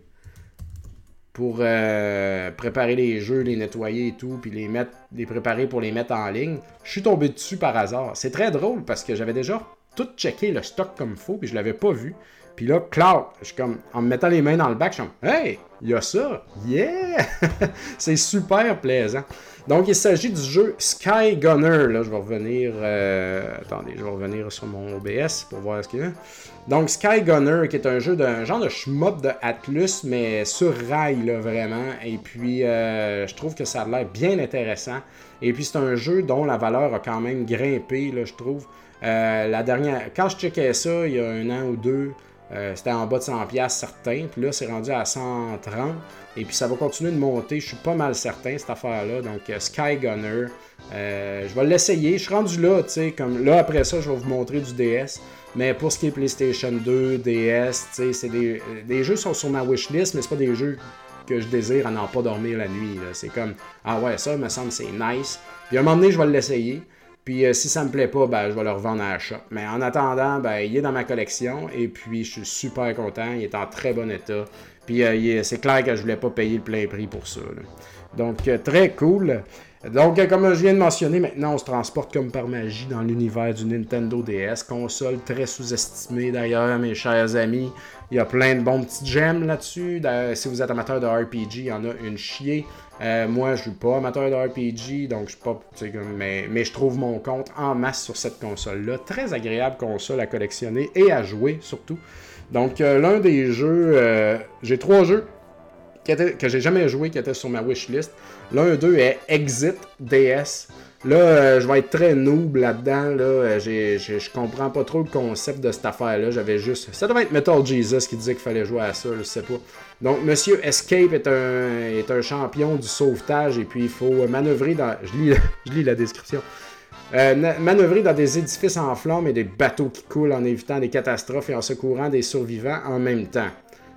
pour euh, préparer les jeux, les nettoyer et tout, puis les mettre, les préparer pour les mettre en ligne, je suis tombé dessus par hasard. C'est très drôle parce que j'avais déjà tout checké le stock comme faut, puis je l'avais pas vu. Puis là, Cloud, je comme, en me mettant les mains dans le bac, je suis comme, hey, il y a ça, yeah! c'est super plaisant. Donc, il s'agit du jeu Sky Gunner. Là, je vais revenir. Euh, attendez, je vais revenir sur mon OBS pour voir ce qu'il y a. Donc, Sky Gunner, qui est un jeu d'un genre de shmup de Atlus, mais sur rail, vraiment. Et puis, euh, je trouve que ça a l'air bien intéressant. Et puis, c'est un jeu dont la valeur a quand même grimpé, là, je trouve. Euh, la dernière, quand je checkais ça, il y a un an ou deux, c'était en bas de 100$ certain. Puis là, c'est rendu à 130$. Et puis ça va continuer de monter, je suis pas mal certain, cette affaire-là. Donc euh, Sky Gunner, euh, je vais l'essayer. Je suis rendu là, tu sais, comme là après ça, je vais vous montrer du DS. Mais pour ce qui est PlayStation 2, DS, tu sais, c'est des, des jeux sont sur ma wishlist, mais c'est pas des jeux que je désire à n'en pas dormir la nuit. C'est comme, ah ouais, ça me semble c'est nice. Puis à un moment donné, je vais l'essayer. Puis euh, si ça me plaît pas, ben, je vais le revendre à shop. Mais en attendant, ben, il est dans ma collection et puis je suis super content. Il est en très bon état. Puis euh, c'est clair que je voulais pas payer le plein prix pour ça. Donc euh, très cool. Donc, comme je viens de mentionner, maintenant on se transporte comme par magie dans l'univers du Nintendo DS, console très sous-estimée d'ailleurs, mes chers amis. Il y a plein de bons petits gems là-dessus. Si vous êtes amateur de RPG, il y en a une chier. Moi, je suis pas amateur de RPG, donc je suis pas. Mais, mais je trouve mon compte en masse sur cette console-là. Très agréable console à collectionner et à jouer surtout. Donc, euh, l'un des jeux, euh, j'ai trois jeux que j'ai jamais joué qui étaient sur ma wishlist. L'un d'eux est Exit DS. Là, euh, je vais être très noob là-dedans. Là. je comprends pas trop le concept de cette affaire-là. J'avais juste. Ça devait être Metal Jesus qui disait qu'il fallait jouer à ça, je sais pas. Donc, Monsieur Escape est un, est un champion du sauvetage et puis il faut manœuvrer dans. Je lis, je lis la description. Euh, manœuvrer dans des édifices en flammes et des bateaux qui coulent en évitant des catastrophes et en secourant des survivants en même temps.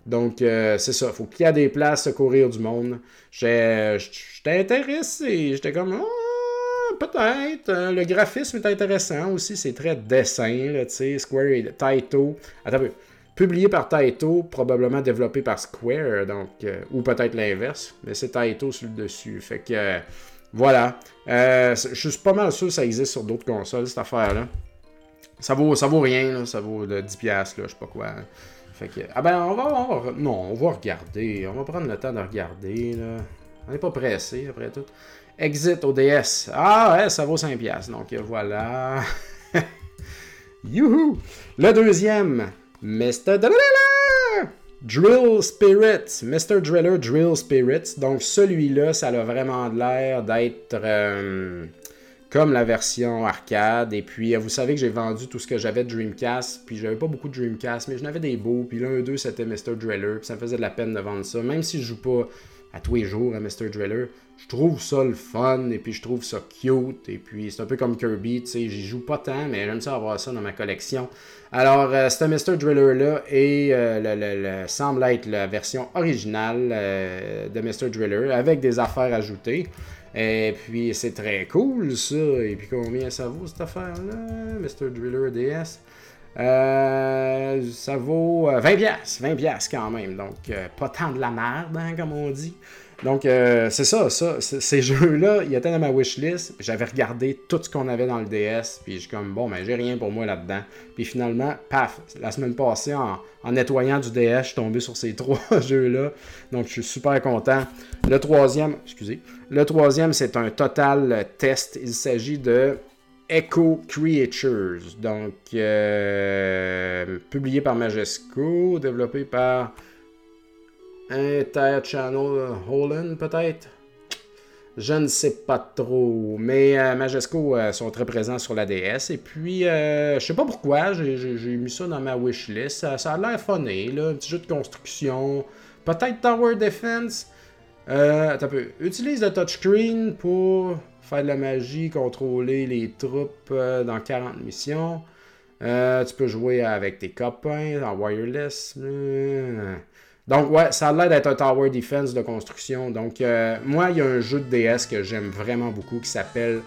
Donc, euh, c'est ça. Faut qu'il y ait des places, secourir du monde. J'étais intéressé. J'étais comme, ah, peut-être. Euh, le graphisme est intéressant aussi. C'est très dessin, tu sais. Square et Taito. Attends un. Publié par Taito, probablement développé par Square, donc, ou peut-être l'inverse, mais c'est Taito sur le dessus. Fait que voilà. Euh, je suis pas mal sûr que ça existe sur d'autres consoles, cette affaire-là. Ça vaut, ça vaut rien, ça vaut de 10$, là, je sais pas quoi. Fait que, ah ben, on va, on non, on va regarder. On va prendre le temps de regarder. On n'est pas pressé, après tout. Exit ODS. Ah ouais, ça vaut 5$. Donc voilà. Youhou! Le deuxième, Mr. Drill Spirits, Mr. Driller Drill Spirits. Donc celui-là, ça a vraiment l'air d'être euh, comme la version arcade. Et puis, vous savez que j'ai vendu tout ce que j'avais de Dreamcast. Puis j'avais pas beaucoup de Dreamcast, mais j'en avais des beaux. Puis l'un deux, c'était Mr. Driller. Puis ça me faisait de la peine de vendre ça. Même si je joue pas à tous les jours à Mr. Driller, je trouve ça le fun. Et puis je trouve ça cute. Et puis c'est un peu comme Kirby. Tu sais, j'y joue pas tant, mais j'aime ça avoir ça dans ma collection. Alors, euh, un Mr. Driller-là et euh, le, semble être la version originale euh, de Mr. Driller avec des affaires ajoutées. Et puis, c'est très cool, ça. Et puis, combien ça vaut, cette affaire-là? Mr. Driller DS. ça vaut 20$. 20$ quand même. Donc, pas tant de la merde, hein, comme on dit. Donc, euh, c'est ça, ça. Ces jeux-là, ils étaient dans ma wishlist. J'avais regardé tout ce qu'on avait dans le DS. Puis je suis comme, bon, mais ben, j'ai rien pour moi là-dedans. Puis finalement, paf, la semaine passée, en, nettoyant du DS, je suis tombé sur ces trois jeux-là. Donc, je suis super content. Le troisième, excusez. Le troisième, c'est un total test. Il s'agit de Echo Creatures. Donc, euh, publié par Majesco, développé par. Inter-Channel Holland, peut-être? Je ne sais pas trop. Mais euh, Majesco euh, sont très présents sur la DS. Et puis, euh, je sais pas pourquoi, j'ai mis ça dans ma wishlist. Ça, ça a l'air funné, là. Un petit jeu de construction. Peut-être Tower Defense. Utilise le touchscreen pour faire de la magie, contrôler les troupes dans 40 missions. tu peux jouer avec tes copains en wireless. Donc, ouais, ça a l'air d'être un tower defense de construction. Donc, euh, moi, il y a un jeu de DS que j'aime vraiment beaucoup qui s'appelle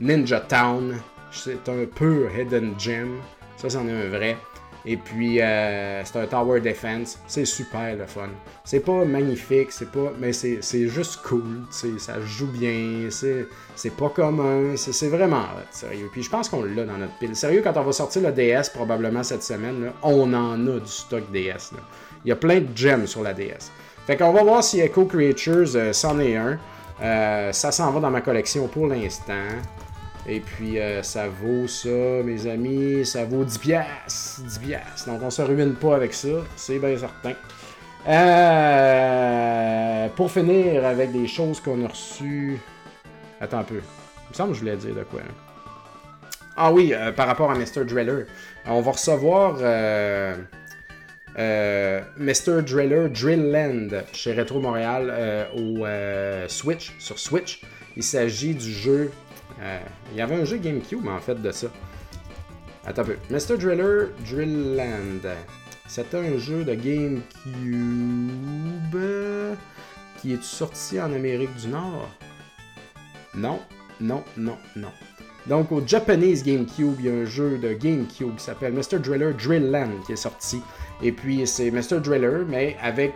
Ninja Town. C'est un peu Hidden Gem. Ça, c'en est un vrai. Et puis, euh, c'est un tower defense. C'est super le fun. C'est pas magnifique, c'est pas. Mais c'est juste cool. Ça joue bien. C'est pas commun. C'est vraiment sérieux. Puis je pense qu'on l'a dans notre pile. Sérieux, quand on va sortir le DS, probablement cette semaine, on en a du stock DS. Il y a plein de gems sur la DS. Fait qu'on va voir si Echo Creatures euh, c'en est un. Euh, ça s'en va dans ma collection pour l'instant. Et puis, euh, ça vaut ça, mes amis, ça vaut 10 piastres. 10 piastres. Donc, on se ruine pas avec ça, c'est bien certain. Euh, pour finir avec des choses qu'on a reçues... Attends un peu. Il me semble que je voulais dire de quoi. Hein. Ah oui, par rapport à Mr. Driller. On va recevoir Mr. Driller Drillland chez Retro Montréal au Switch, sur Switch. Il s'agit du jeu euh, il y avait un jeu GameCube en fait de ça. Attends un peu. Mr. Driller Drillland. C'était un jeu de GameCube qui est sorti en Amérique du Nord. Non, non, non, non. Donc au Japanese GameCube, il y a un jeu de GameCube qui s'appelle Mr. Driller Drillland qui est sorti. Et puis c'est Mr. Driller, mais avec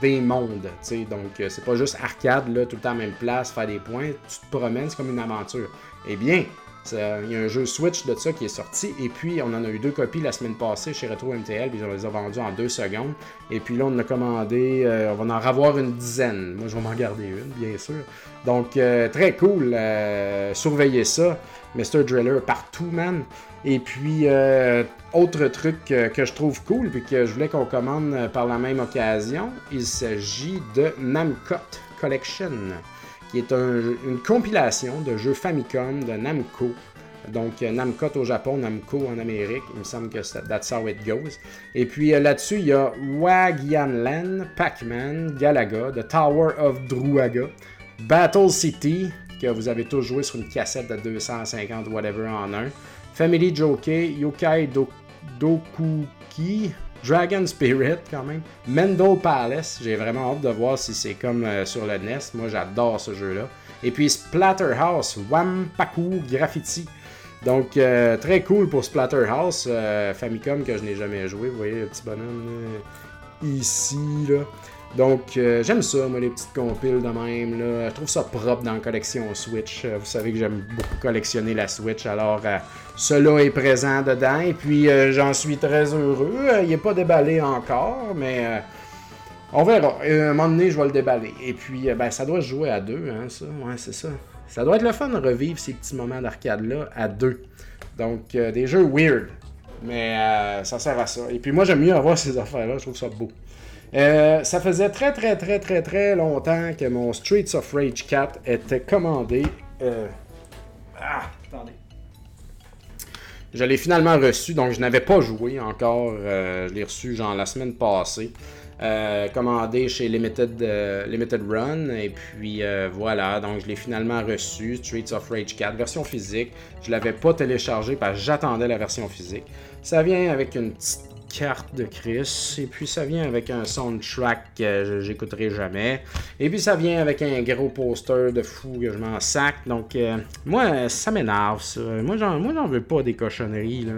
des mondes. sais, Donc, euh, c'est pas juste arcade, là, tout le temps à même place, faire des points. Tu te promènes, c'est comme une aventure. Eh bien, il y a un jeu Switch de ça qui est sorti. Et puis, on en a eu deux copies la semaine passée chez Retro MTL. Puis, on les a vendus en deux secondes. Et puis là, on a commandé. Euh, on va en avoir une dizaine. Moi, je vais m'en garder une, bien sûr. Donc, euh, très cool. surveillez ça. Mr. Driller partout, man. Et puis, euh, autre truc que je trouve cool, puis que je voulais qu'on commande par la même occasion, il s'agit de Namcot Collection, qui est une compilation de jeux Famicom de Namco. Donc, Namcot au Japon, Namco en Amérique. Il me semble que that's how it goes. Et puis euh, là-dessus, il y a Wagyanland, Pac-Man, Galaga, The Tower of Druaga, Battle City, que vous avez tous joué sur une cassette de 250 whatever en un. Family Jockey, Yokai Dokuki, Dragon Spirit quand même, Mendel Palace, j'ai vraiment hâte de voir si c'est comme euh, sur le NES, moi j'adore ce jeu-là. Et puis Splatterhouse, Wampaku Graffiti. Donc euh, très cool pour Splatterhouse, euh, Famicom que je n'ai jamais joué, vous voyez le petit bonhomme ici là. Donc, euh, j'aime ça, moi, les petites compiles de même. Là. Je trouve ça propre dans la collection Switch. Euh, vous savez que j'aime beaucoup collectionner la Switch, alors euh, cela est présent dedans. Et puis, j'en suis très heureux. il n'est pas déballé encore, mais on verra. à un moment donné, je vais le déballer. Et puis, ben, ça doit se jouer à deux, hein, ça. Ouais, c'est ça. Ça doit être le fun de revivre ces petits moments d'arcade-là à deux. Donc, des jeux weird. Mais ça sert à ça. Et puis, moi, j'aime mieux avoir ces affaires-là. Je trouve ça beau. Euh, ça faisait très très très très très longtemps que mon Streets of Rage 4 était commandé. Euh, ah, attendez. Je l'ai finalement reçu, donc je n'avais pas joué encore. Euh, je l'ai reçu genre la semaine passée. commandé chez Limited, Limited Run. Et puis voilà, donc je l'ai finalement reçu, Streets of Rage 4, version physique. Je ne l'avais pas téléchargé parce que j'attendais la version physique. Ça vient avec une petite carte de Chris. Et puis ça vient avec un soundtrack que j'écouterai jamais. Et puis ça vient avec un gros poster de fou que je m'en sac. Donc euh, moi, ça m'énerve ça. Moi j'en, moi j'en veux pas des cochonneries là.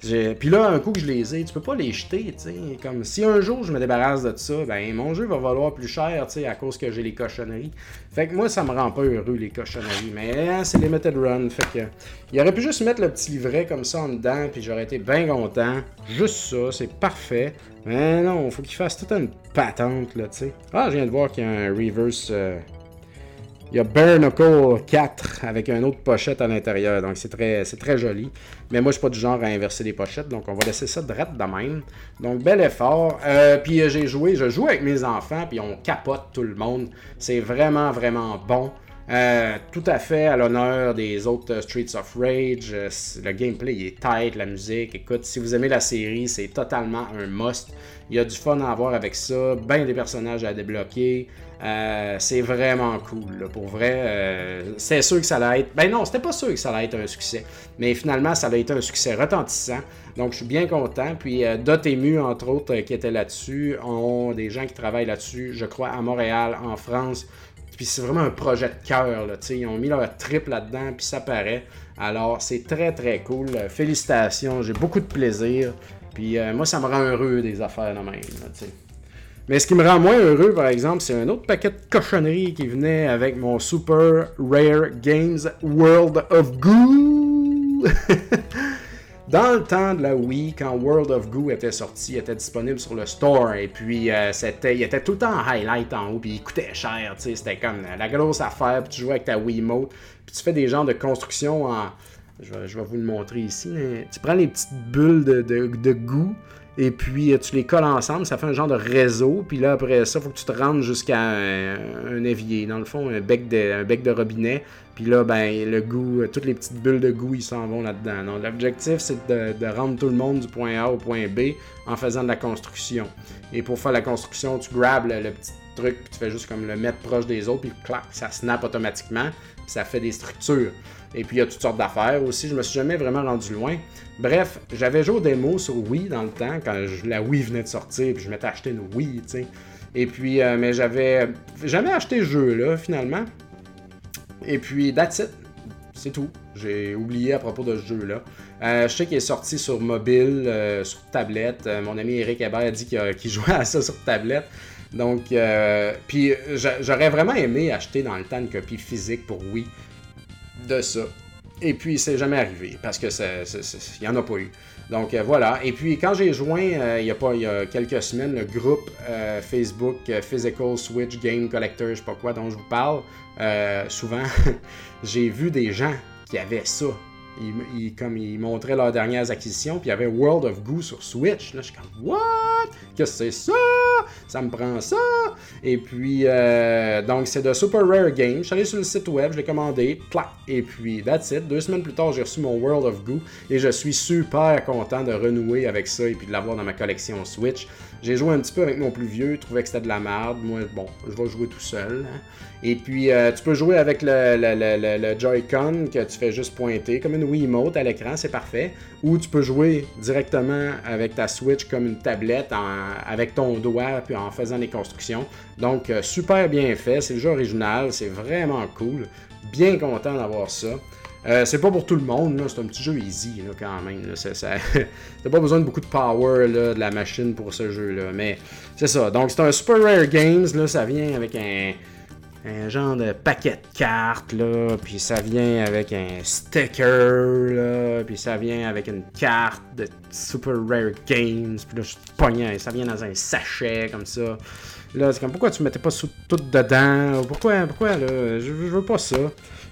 Puis là, un coup que je les ai, tu peux pas les jeter, tu sais. Comme si un jour je me débarrasse de ça, ben mon jeu va valoir plus cher, tu sais, à cause que j'ai les cochonneries. Fait que moi, ça me rend pas heureux, les cochonneries. Mais hein, c'est limited run. Fait que. Il aurait pu juste mettre le petit livret comme ça en dedans, puis j'aurais été bien content. Juste ça, c'est parfait. Mais non, faut qu'il fasse toute une patente, là, tu sais. Ah, je viens de voir qu'il y a un reverse. Euh, il y a Bare 4 avec une autre pochette à l'intérieur. Donc c'est très, très joli. Mais moi, je suis pas du genre à inverser les pochettes. Donc on va laisser ça direct de même. Donc bel effort. Euh, puis euh, j'ai joué, je joue avec mes enfants. Puis on capote tout le monde. C'est vraiment, vraiment bon. Euh, tout à fait à l'honneur des autres Streets of Rage. le gameplay est tight, la musique. Écoute, si vous aimez la série, c'est totalement un must. Il y a du fun à avoir avec ça, bien des personnages à débloquer. Euh, c'est vraiment cool, pour vrai. Euh, c'est sûr que ça allait être. Ben non, c'était pas sûr que ça allait être un succès. Mais finalement, ça a été un succès retentissant. Donc, je suis bien content. Puis, euh, Dotemu, entre autres, qui était là-dessus, ont des gens qui travaillent là-dessus, je crois, à Montréal, en France. Puis, c'est vraiment un projet de cœur. Ils ont mis leur trip là-dedans, puis ça paraît. Alors, c'est très, très cool. Félicitations. J'ai beaucoup de plaisir. Puis moi, ça me rend heureux des affaires de même. Mais ce qui me rend moins heureux, par exemple, c'est un autre paquet de cochonneries qui venait avec mon Super Rare Games World of Goo. Dans le temps de la Wii, quand World of Goo était sorti, il était disponible sur le store, et puis euh, c'était, il était tout le temps en highlight en haut, puis il coûtait cher, c'était comme la grosse affaire, puis tu jouais avec ta Wiimote, puis tu fais des genres de construction en... Je vais, vous le montrer ici, tu prends les petites bulles de, goût, et puis euh, tu les colles ensemble, ça fait un genre de réseau, puis là après ça, il faut que tu te rendes jusqu'à un, évier, dans le fond, un bec de, robinet, puis là, ben, le goût, euh, toutes les petites bulles de goût, ils s'en vont là-dedans. L'objectif, c'est de, rendre tout le monde du point A au point B en faisant de la construction. Et pour faire la construction, tu grabes le, petit truc, puis tu fais juste comme le mettre proche des autres, puis clac, ça snap automatiquement, puis ça fait des structures. Et puis il y a toutes sortes d'affaires aussi. Je me suis jamais vraiment rendu loin. Bref, j'avais joué au démo sur Wii dans le temps, quand la Wii venait de sortir, puis je m'étais acheté une Wii, tu sais. Et puis, euh, mais j'avais jamais acheté ce jeu-là, finalement. Et puis, that's it. C'est tout. J'ai oublié à propos de ce jeu-là. Euh, je sais qu'il est sorti sur mobile, euh, sur tablette. mon ami Eric Hébert a dit qu'il jouait à ça sur tablette. Donc, puis j'aurais vraiment aimé acheter dans le temps une copie physique pour Wii de ça. Et puis, c'est jamais arrivé parce que il n'y en a pas eu. Donc euh, voilà. Et puis quand j'ai joint, euh, il, y a pas, il y a quelques semaines, le groupe euh, Facebook Physical Switch Game Collector, je sais pas quoi, dont je vous parle, souvent, j'ai vu des gens qui avaient ça ils, comme ils montraient leurs dernières acquisitions, puis il y avait World of Goo sur Switch. Là, je suis comme, What? Qu'est-ce que c'est ça? Ça me prend ça? Et puis, euh, donc, c'est de Super Rare Games. Je suis allé sur le site web, je l'ai commandé, clac, et puis, that's it. Deux semaines plus tard, j'ai reçu mon World of Goo, et je suis super content de renouer avec ça et puis de l'avoir dans ma collection Switch. J'ai joué un petit peu avec mon plus vieux, trouvais que c'était de la merde. Moi, bon, je vais jouer tout seul. Hein. Et puis, euh, tu peux jouer avec le, le, Joy-Con que tu fais juste pointer, comme une Wiimote à l'écran, c'est parfait. Ou tu peux jouer directement avec ta Switch comme une tablette avec ton doigt, puis en faisant des constructions. Donc, euh, super bien fait. C'est le jeu original, c'est vraiment cool. Bien content d'avoir ça. Euh, c'est pas pour tout le monde, c'est un petit jeu easy quand même. T'as pas besoin de beaucoup de power de la machine pour ce jeu-là. Mais c'est ça. Donc c'est un Super Rare Games, là, ça vient avec un, genre de paquet de cartes, là, puis ça vient avec un sticker, là, puis ça vient avec une carte de Super Rare Games, puis là je suis ça vient dans un sachet comme ça. Là, c'est comme pourquoi tu mettais pas tout dedans? Pourquoi, pourquoi là? Je, je veux pas ça.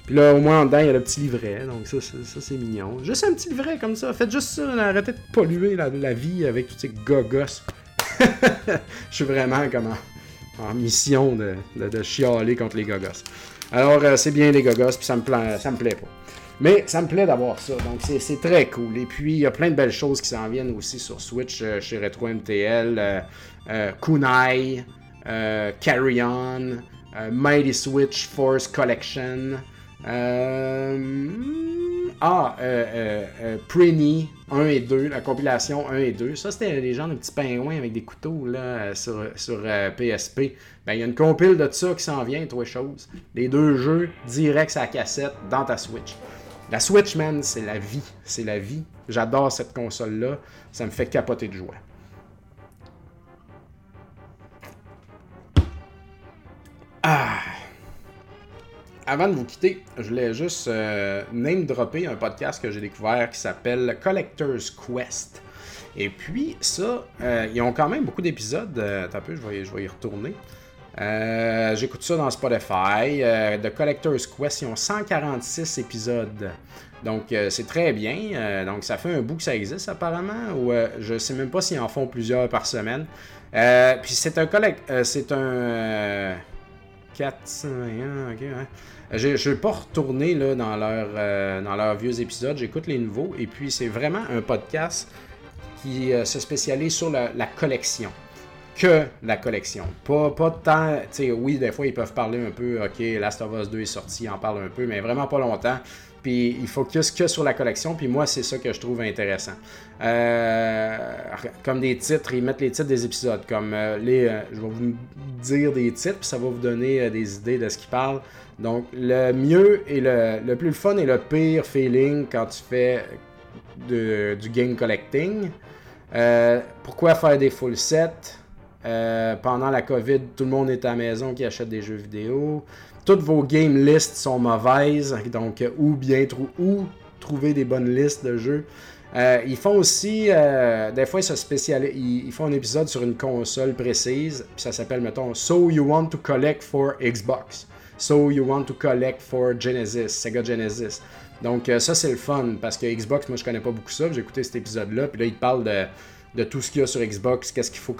Puis là, au moins en dedans, il y a le petit livret. Donc ça, ça, c'est mignon. Juste un petit livret comme ça. Faites juste ça. Arrêtez de polluer la, vie avec tous ces gogos. Je suis vraiment comme en, mission de, de, chialer contre les gogos. Alors, euh, c'est bien les gogos, puis ça me, plaît, ça me plaît pas. Mais ça me plaît d'avoir ça, donc c'est très cool. Et puis, il y a plein de belles choses qui s'en viennent aussi sur Switch, euh, chez Retro MTL, euh, Kunai, Carry On, Mighty Switch Force Collection, euh, ah, euh, euh, Prinny 1 et 2, la compilation 1 et 2. Ça, c'était les gens de petits pingouins avec des couteaux là, sur, sur PSP. Ben, il y a une compile de ça qui s'en vient, trois choses. Les deux jeux direct à la cassette dans ta Switch. La Switch, man, c'est la vie. C'est la vie. J'adore cette console-là. Ça me fait capoter de joie. Ah! avant de vous quitter, je voulais juste euh, name dropper un podcast que j'ai découvert qui s'appelle Collector's Quest. Et puis, ça, euh, ils ont quand même beaucoup d'épisodes. Euh, un peu, je vais, y retourner. J'écoute ça dans Spotify. The Collector's Quest, ils ont 146 épisodes. Donc, c'est très bien. donc, ça fait un bout que ça existe apparemment. Ou je sais même pas s'ils en font plusieurs par semaine. puis, c'est un collect... c'est un. 400. Ok, ouais. Je ne vais pas retourner là, dans, euh, dans leurs vieux épisodes, j'écoute les nouveaux. Et puis, c'est vraiment un podcast qui euh, se spécialise sur la, collection. Que la collection. Pas, pas de temps. Tu sais, oui, des fois, ils peuvent parler un peu. Ok, Last of Us 2 est sorti, ils en parlent un peu, mais vraiment pas longtemps. Puis il focus que sur la collection. Puis moi, c'est ça que je trouve intéressant. Euh, comme des titres, ils mettent les titres des épisodes. Comme les. je vais vous dire des titres, puis ça va vous donner des idées de ce qu'ils parlent. Donc, le mieux et le, le, plus fun et le pire feeling quand tu fais du game collecting. pourquoi faire des full sets? Pendant la COVID, tout le monde est à la maison qui achète des jeux vidéo. Toutes vos game lists sont mauvaises, donc où bien où trouver des bonnes listes de jeux. Euh, ils font aussi, euh, des fois, ils se spécialisent. Ils, font un épisode sur une console précise, puis ça s'appelle, mettons, So You Want to Collect for Xbox. So You Want to Collect for Genesis, Sega Genesis. Donc, euh, ça, c'est le fun, parce que Xbox, moi, je connais pas beaucoup ça. J'ai écouté cet épisode-là, puis là, ils parlent de, de tout ce qu'il y a sur Xbox, qu'est-ce qu'il faut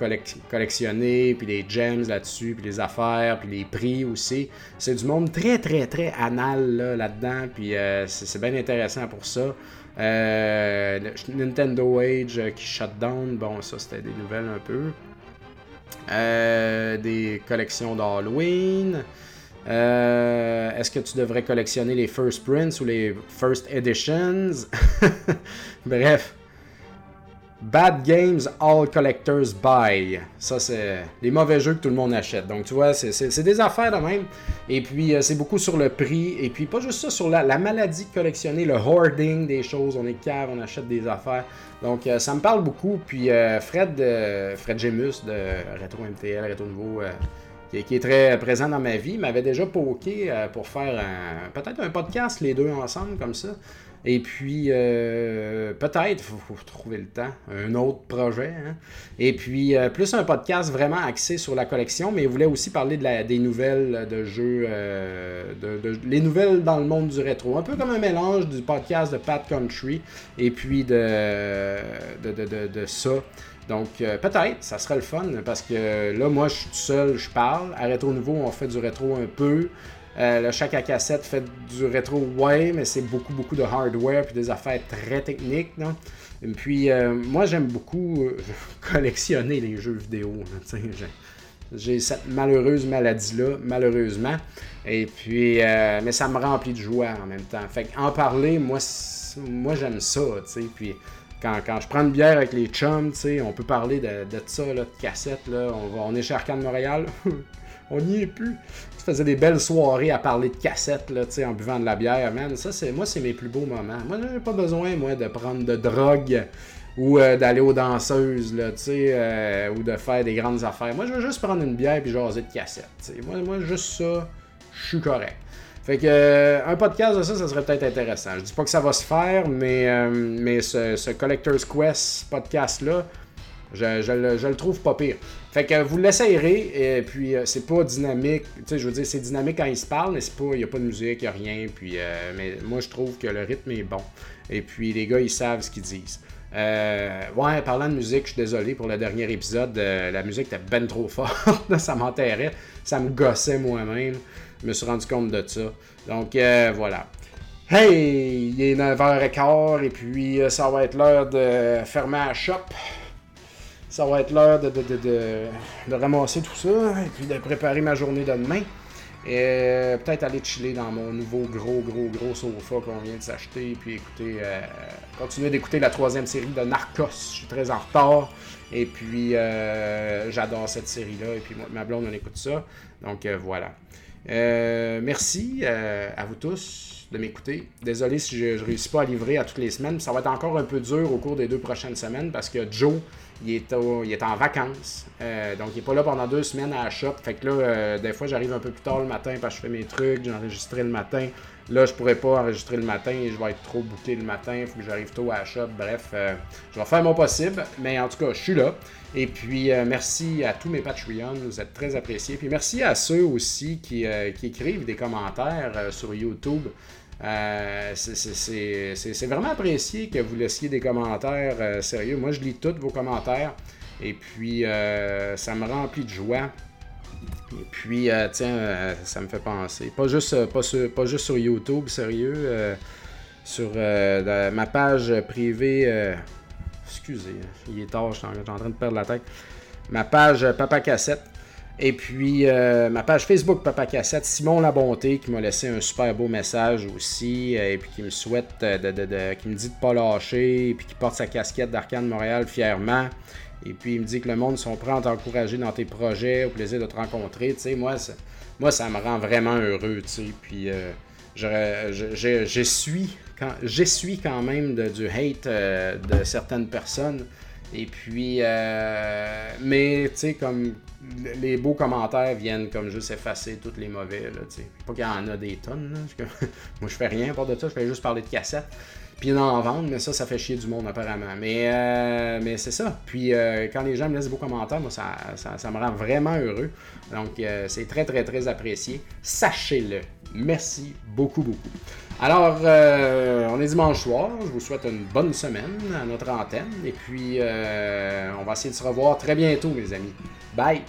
collectionner, puis les gems là-dessus, puis les affaires, puis les prix aussi. C'est du monde très, très, très anal là-dedans, puis c'est bien intéressant pour ça. Euh, Nintendo Age euh, qui shut down, bon, ça c'était des nouvelles un peu. Euh, des collections d'Halloween. Est-ce que tu devrais collectionner les First Prints ou les First Editions? Bref, Bad Games All Collectors Buy. Ça, c'est les mauvais jeux que tout le monde achète. Donc, tu vois, c'est des affaires de même. Et puis, euh, c'est beaucoup sur le prix. Et puis, pas juste ça, sur la, maladie de collectionner, le hoarding des choses. On est cave, on achète des affaires. Donc, euh, ça me parle beaucoup. Puis, euh, Fred, Fred Gemus de Retro MTL, Retro Nouveau, qui, est très présent dans ma vie, m'avait déjà poké pour faire peut-être un podcast, les deux ensemble, comme ça. Et puis, euh, peut-être, il faut, trouver le temps, un autre projet. Hein. Et puis, euh, plus un podcast vraiment axé sur la collection, mais il voulait aussi parler des nouvelles de jeux, euh, les nouvelles dans le monde du rétro. Un peu comme un mélange du podcast de Pat Country et puis de, de, de ça. Donc, peut-être, ça serait le fun, parce que là, moi, je suis tout seul, je parle. À Rétro Nouveau, on fait du rétro un peu. Euh, le chaque à cassette fait du rétro, ouais, mais c'est beaucoup, beaucoup de hardware puis des affaires très techniques. Non? Et puis, euh, moi, j'aime beaucoup euh, collectionner les jeux vidéo. J'ai cette malheureuse maladie-là, malheureusement. Et puis, mais ça me remplit de joie en même temps. Fait en parler, moi, moi j'aime ça, tu sais. Puis, quand, quand, je prends une bière avec les chums, tu sais, on peut parler de, de ça, là, de cassette, là. On, va, on est chez Arcade Montréal. on n'y est plus. Faisais des belles soirées à parler de cassettes, là, en buvant de la bière, man. Ça, c'est, moi, c'est mes plus beaux moments. Moi, j'ai pas besoin, moi, de prendre de drogue ou euh, d'aller aux danseuses, là, euh, ou de faire des grandes affaires. Moi, je veux juste prendre une bière puis jaser de cassettes. Moi, moi, juste ça, je suis correct. Fait que euh, un podcast de ça, ça serait peut-être intéressant. Je dis pas que ça va se faire, mais, mais ce, ce Collector's Quest podcast-là, je, le, trouve pas pire. Fait que vous l'essayerez, et puis euh, c'est pas dynamique. Tu sais, je veux dire, c'est dynamique quand il se parle, mais c'est pas. Il n'y a pas de musique, il n'y a rien. Puis, euh, mais moi, je trouve que le rythme est bon. Et puis, les gars, ils savent ce qu'ils disent. Euh, ouais, parlant de musique, je suis désolé pour le dernier épisode. la musique était ben trop forte. ça m'enterrait. Ça me gossait moi-même. Je me suis rendu compte de ça. Donc, voilà. Hey, il est 9h15 et puis ça va être l'heure de fermer la shop ça va être l'heure de, de, ramasser tout ça et puis de préparer ma journée de demain. Et euh, peut-être aller chiller dans mon nouveau gros, gros, gros sofa qu'on vient de s'acheter. Puis écouter, euh, continuer d'écouter la troisième série de Narcos. Je suis très en retard. Et puis, euh, j'adore cette série-là. Et puis, ma blonde, on écoute ça. Donc, voilà. merci à vous tous de m'écouter. Désolé si je ne réussis pas à livrer à toutes les semaines. Ça va être encore un peu dur au cours des deux prochaines semaines parce que Joe il est, en vacances. Euh, donc, il n'est pas là pendant deux semaines à la shop. Fait que là, euh, des fois, j'arrive un peu plus tard le matin parce que je fais mes trucs, j'ai enregistré le matin. Là, je pourrais pas enregistrer le matin et je vais être trop bouclé le matin. Il faut que j'arrive tôt à la shop. Bref, euh, je vais faire mon possible. Mais en tout cas, je suis là. Et puis, merci à tous mes Patreons. Vous êtes très appréciés. Puis, merci à ceux aussi qui écrivent des commentaires sur YouTube. Euh, c'est vraiment apprécié que vous laissiez des commentaires euh, sérieux. Moi, je lis tous vos commentaires et puis euh, ça me remplit de joie. Et puis, tiens, ça me fait penser. Pas juste, pas, sur, pas juste sur YouTube, sérieux. sur ma page privée. excusez, il est tard, je suis en train de perdre la tête. Ma page Papa Cassette. Et puis, euh, ma page Facebook Papa Cassette, Simon La Bonté, qui m'a laissé un super beau message aussi, euh, et puis qui me souhaite, euh, de, qui me dit de pas lâcher, et puis qui porte sa casquette d'Arcane Montréal fièrement. Et puis, il me dit que le monde sont prêts à t'encourager dans tes projets, au plaisir de te rencontrer. Tu sais, moi, ça, moi, ça me rend vraiment heureux, tu sais. Puis, j'essuie quand, quand même de, du hate de certaines personnes Et puis, euh, mais tu sais, comme les beaux commentaires viennent comme juste effacer tous les mauvais. Là, pas qu'il y en a des tonnes. Moi, je fais rien pour de ça, je fais juste parler de cassettes. Puis en vendre, mais ça, ça fait chier du monde apparemment. Mais, euh, c'est ça. Puis euh, quand les gens me laissent des beaux commentaires, moi, ça, ça, me rend vraiment heureux. Donc, c'est très, très, très apprécié. Sachez-le. Merci beaucoup, beaucoup. Alors, euh, on est dimanche soir. Je vous souhaite une bonne semaine à notre antenne. Et puis, euh, on va essayer de se revoir très bientôt, mes amis. Bye!